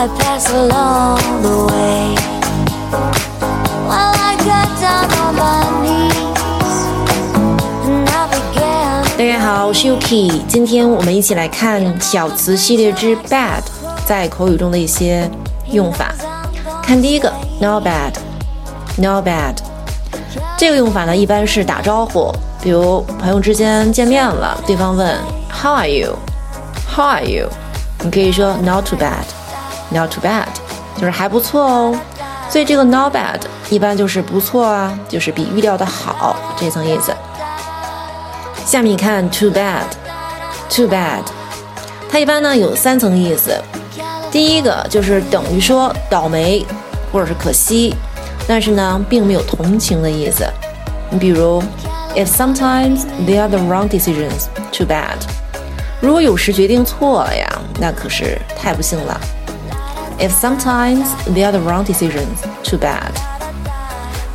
I pass along the way. While I got down on my knees and I began. 大家好，我是 Yuki，今天我们一起来看小词系列之 bad 在口语中的一些用法。看第一个，not bad，not bad。这个用法呢，一般是打招呼，比如朋友之间见面了，对方问 How are you？How are you？你可以说 Not too bad Not too bad，就是还不错哦。所以这个 not bad 一般就是不错啊，就是比预料的好这层意思。下面看 too bad，too bad，它一般呢有三层意思。第一个就是等于说倒霉或者是可惜，但是呢并没有同情的意思。你比如，If sometimes they are the wrong decisions, too bad。如果有时决定错了呀，那可是太不幸了。If sometimes they are the wrong decisions, too bad。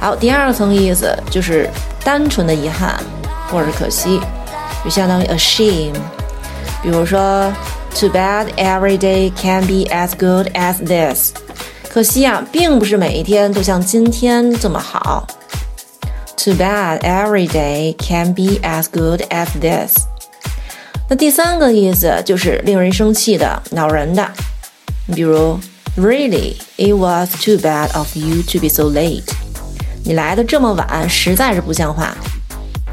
好，第二层意思就是单纯的遗憾或者是可惜，就相当于 a shame。比如说，Too bad every day can be as good as this。可惜啊，并不是每一天都像今天这么好。Too bad every day can be as good as this。那第三个意思就是令人生气的、恼人的。你比如 ，Really, it was too bad of you to be so late。你来的这么晚，实在是不像话。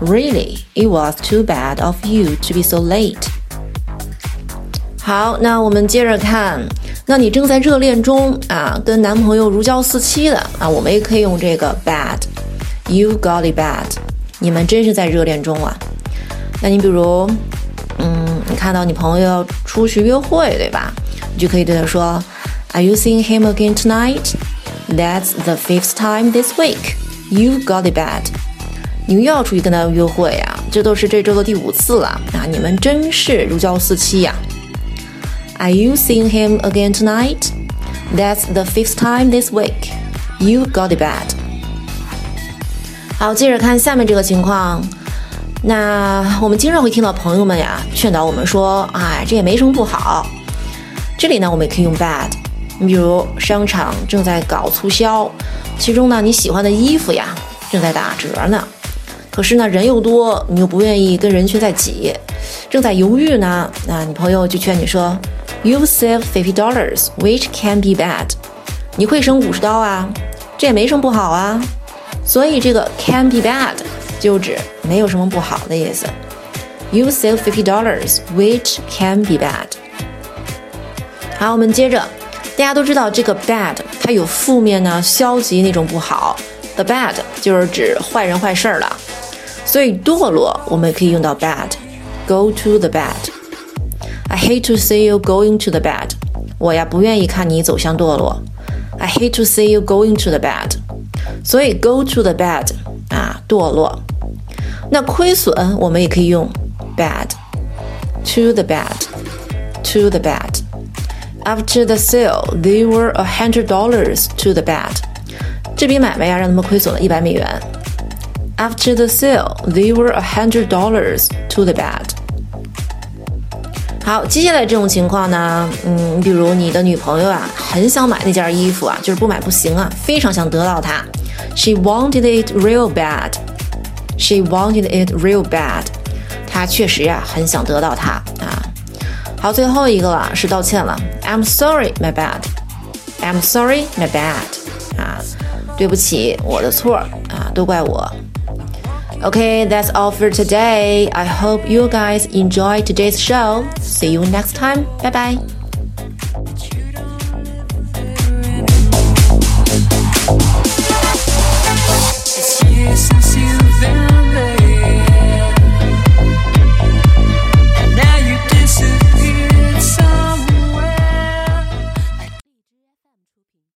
Really, it was too bad of you to be so late。好，那我们接着看。那你正在热恋中啊，跟男朋友如胶似漆的啊，我们也可以用这个 bad。You got it bad。你们真是在热恋中啊。那你比如，嗯，你看到你朋友要出去约会，对吧？你就可以对他说 ，Are you seeing him again tonight? That's the fifth time this week. You got it bad. 你又要出去跟他约会啊？这都是这周的第五次了啊！你们真是如胶似漆呀。Are you seeing him again tonight? That's the fifth time this week. You got it bad. 好，接着看下面这个情况。那我们经常会听到朋友们呀劝导我们说：“哎，这也没什么不好。”这里呢，我们也可以用 bad。 你比如商场正在搞促销，其中呢你喜欢的衣服呀正在打折呢，可是呢人又多，你又不愿意跟人群在挤，正在犹豫呢，那你朋友就劝你说：“You save fifty dollars, which can be bad。”你会省五十刀啊，这也没什么不好啊。所以这个 can be bad 就指没有什么不好的意思。You save fifty dollars, which can be bad。好，我们接着，大家都知道这个 bad 它有负面呢、消极那种不好。The bad 就是指坏人坏事儿了。所以堕落我们也可以用到 bad。Go to the bad。I hate to see you going to the bad。我呀不愿意看你走向堕落。I hate to see you going to the bad。所以 go to the bad 啊，堕落。那亏损我们也可以用 bad，to the bad，to the bad。After the sale, they were a hundred dollars to the bad。这笔买卖呀，让他们亏损了一百美元。After the sale, they were a hundred dollars to the bad。好，接下来这种情况呢，嗯，比如你的女朋友啊，很想买那件衣服啊，就是不买不行啊，非常想得到它。She wanted it real bad. She wanted it real bad. 她确实呀，很想得到它啊。 好，最后一个了，是道歉了。I'm sorry, my bad. I'm sorry, my bad. 啊，对不起，我的错啊，都怪我。Okay, that's all for today. I hope you guys enjoyed today's show. See you next time. Bye bye.